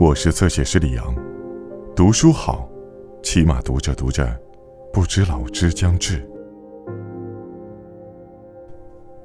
我是侧写师李阳，读书好，起码读着读着，不知老之将至。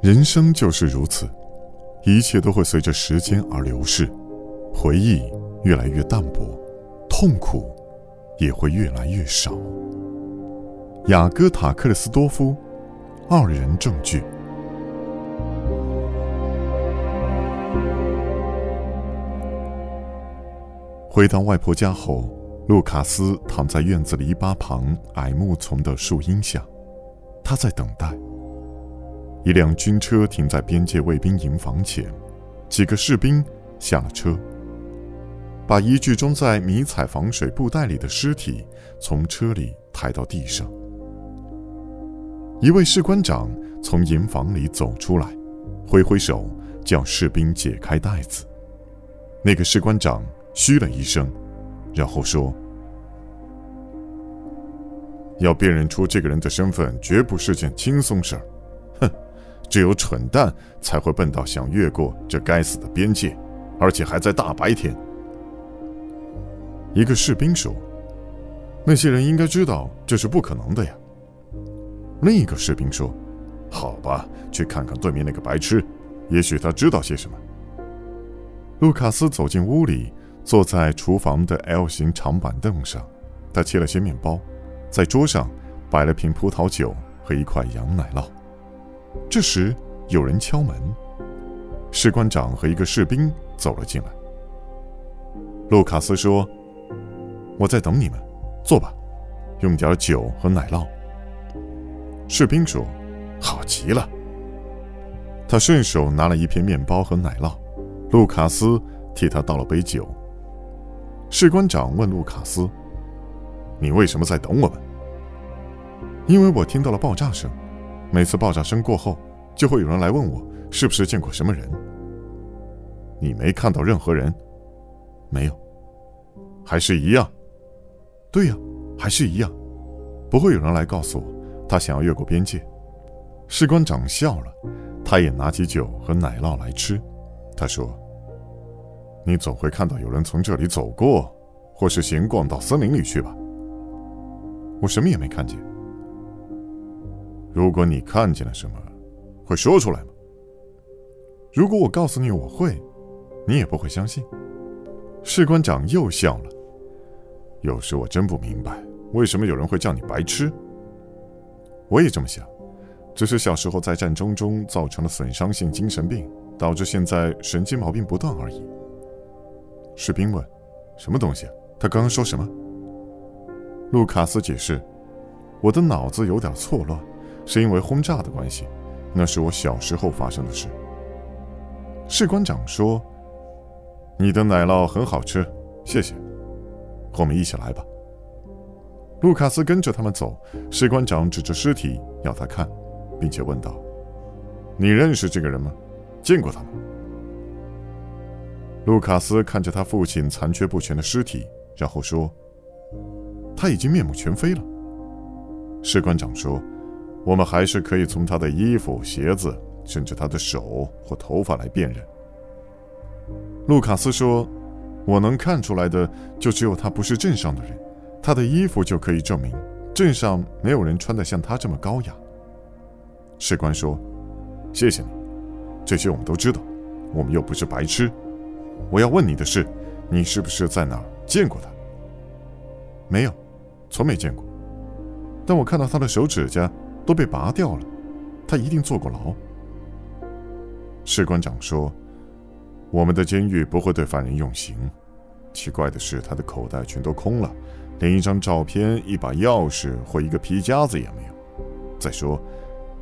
人生就是如此，一切都会随着时间而流逝，回忆越来越淡薄，痛苦也会越来越少。雅各塔克勒斯多夫，二人证据。回到外婆家后，路卡斯躺在院子篱笆旁矮木丛的树荫下，他在等待。一辆军车停在边界卫兵营房前，几个士兵下了车，把一具装在迷彩防水布袋里的尸体从车里抬到地上。一位士官长从营房里走出来，挥挥手叫士兵解开袋子。那个士官长。嘘了一声，然后说：“要辨认出这个人的身份，绝不是件轻松事儿。哼，只有蠢蛋才会笨到想越过这该死的边界，而且还在大白天。”一个士兵说：“那些人应该知道这是不可能的呀。”另一个士兵说：“好吧，去看看对面那个白痴，也许他知道些什么。”卢卡斯走进屋里。坐在厨房的 L 型长板凳上，他切了些面包，在桌上摆了瓶葡萄酒和一块羊奶酪。这时有人敲门，士官长和一个士兵走了进来。卢卡斯说：“我在等你们，坐吧，用点酒和奶酪。”士兵说：“好极了。”他顺手拿了一片面包和奶酪，卢卡斯替他倒了杯酒。士官长问路卡斯：“你为什么在等我们？”“因为我听到了爆炸声，每次爆炸声过后，就会有人来问我是不是见过什么人。”“你没看到任何人？”“没有。”“还是一样？”“对呀，还是一样。不会有人来告诉我他想要越过边界。”士官长笑了，他也拿起酒和奶酪来吃。他说。你总会看到有人从这里走过，或是闲逛到森林里去吧？我什么也没看见。如果你看见了什么，会说出来吗？如果我告诉你我会，你也不会相信。士官长又笑了。有时我真不明白，为什么有人会叫你白痴。我也这么想，只是小时候在战争中造成了损伤性精神病，导致现在神经毛病不断而已。士兵问：“什么东西？”他刚刚说什么？卢卡斯解释：“我的脑子有点错乱，是因为轰炸的关系。那是我小时候发生的事。”士官长说：“你的奶酪很好吃，谢谢。我们一起来吧。”卢卡斯跟着他们走。士官长指着尸体要他看，并且问道：“你认识这个人吗？见过他吗？”卢卡斯看着他父亲残缺不全的尸体，然后说：“他已经面目全非了。”士官长说：“我们还是可以从他的衣服、鞋子，甚至他的手或头发来辨认。”卢卡斯说：“我能看出来的就只有他不是镇上的人，他的衣服就可以证明镇上没有人穿得像他这么高雅。”士官说：“谢谢你，这些我们都知道，我们又不是白痴。”我要问你的是，你是不是在哪儿见过他？没有，从没见过。但我看到他的手指甲都被拔掉了，他一定坐过牢。士官长说：“我们的监狱不会对犯人用刑。奇怪的是，他的口袋全都空了，连一张照片、一把钥匙或一个皮夹子也没有。再说，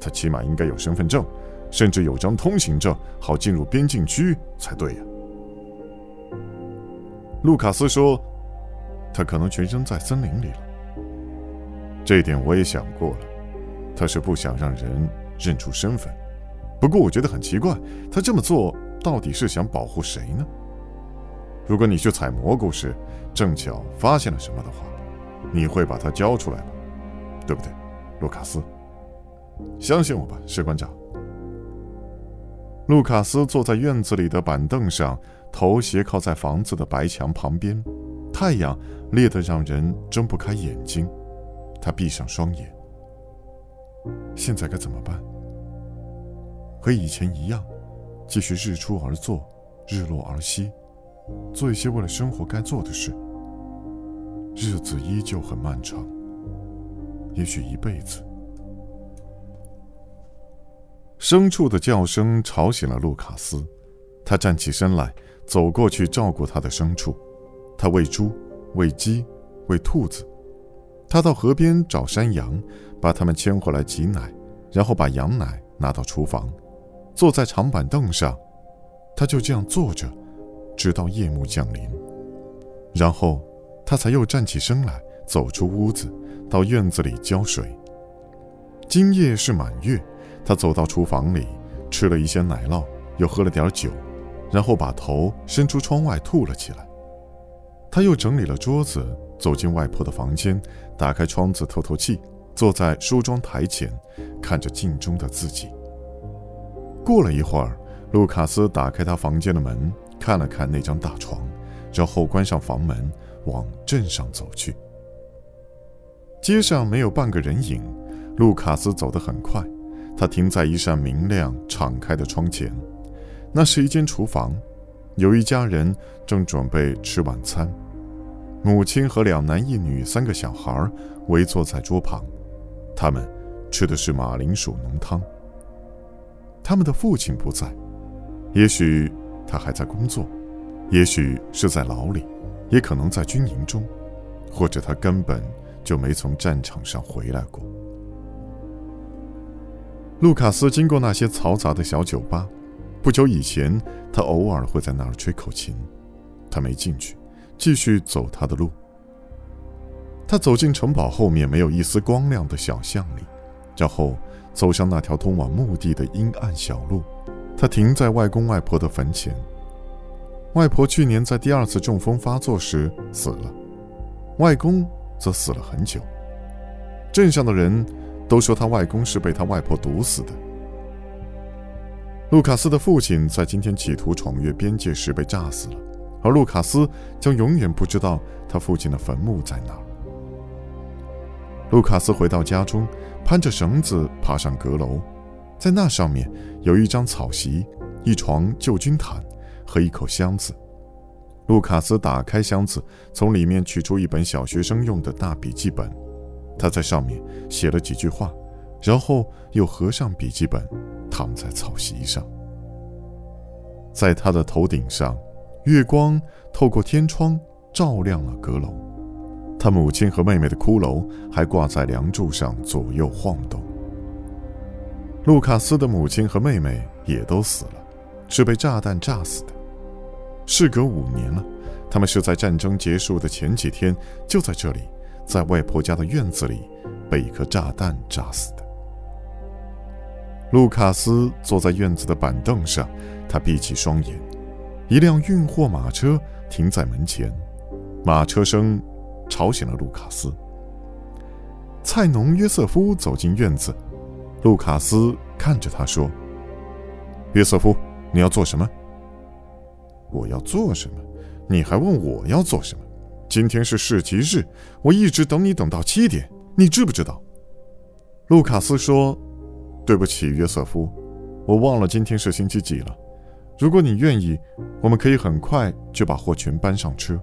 他起码应该有身份证，甚至有张通行证，好进入边境区才对呀。”卢卡斯说：“他可能全身在森林里了。这一点我也想过了。他是不想让人认出身份。不过我觉得很奇怪，他这么做到底是想保护谁呢？如果你去采蘑菇时正巧发现了什么的话，你会把它交出来吗？对不对，卢卡斯？相信我吧，士官长。”卢卡斯坐在院子里的板凳上，头斜靠在房子的白墙旁边，太阳烈得让人睁不开眼睛。他闭上双眼。现在该怎么办？和以前一样，继续日出而作，日落而息，做一些为了生活该做的事。日子依旧很漫长，也许一辈子。牲畜的叫声吵醒了路卡斯，他站起身来，走过去照顾他的牲畜。他喂猪，喂鸡，喂兔子。他到河边找山羊，把它们牵回来挤奶，然后把羊奶拿到厨房，坐在长板凳上。他就这样坐着，直到夜幕降临，然后他才又站起身来，走出屋子，到院子里浇水。今夜是满月，他走到厨房里，吃了一些奶酪，又喝了点酒，然后把头伸出窗外吐了起来。他又整理了桌子。走进外婆的房间，打开窗子透透气，坐在梳妆台前，看着镜中的自己。过了一会儿，卢卡斯打开他房间的门，看了看那张大床，然后关上房门，往镇上走去。街上没有半个人影，卢卡斯走得很快。他停在一扇明亮敞开的窗前，那是一间厨房，有一家人正准备吃晚餐。母亲和两男一女三个小孩围坐在桌旁，他们吃的是马铃薯浓汤。他们的父亲不在，也许他还在工作，也许是在牢里，也可能在军营中，或者他根本就没从战场上回来过。路卡斯经过那些嘈杂的小酒吧，不久以前他偶尔会在那儿吹口琴，他没进去。继续走他的路。他走进城堡后面没有一丝光亮的小巷里，然后走向那条通往墓地的阴暗小路。他停在外公外婆的坟前。外婆去年在第二次中风发作时死了，外公则死了很久。镇上的人都说他外公是被他外婆毒死的。卢卡斯的父亲在今天企图闯越边界时被炸死了。而卢卡斯将永远不知道他父亲的坟墓在哪儿。卢卡斯回到家中，攀着绳子爬上阁楼，在那上面有一张草席、一床旧军毯和一口箱子。卢卡斯打开箱子，从里面取出一本小学生用的大笔记本，他在上面写了几句话，然后又合上笔记本，躺在草席上，在他的头顶上。月光透过天窗照亮了阁楼，他母亲和妹妹的骷髅还挂在梁柱上左右晃动。卢卡斯的母亲和妹妹也都死了，是被炸弹炸死的。事隔五年了，他们是在战争结束的前几天就在这里，在外婆家的院子里被一颗炸弹炸死的。卢卡斯坐在院子的板凳上，他闭起双眼。一辆运货马车停在门前，马车声吵醒了卢卡斯。菜农约瑟夫走进院子，卢卡斯看着他说：“约瑟夫，你要做什么？”“我要做什么？你还问我要做什么？今天是市集日，我一直等你等到七点，你知不知道？”卢卡斯说：“对不起，约瑟夫，我忘了今天是星期几了。”如果你愿意，我们可以很快就把货全搬上车。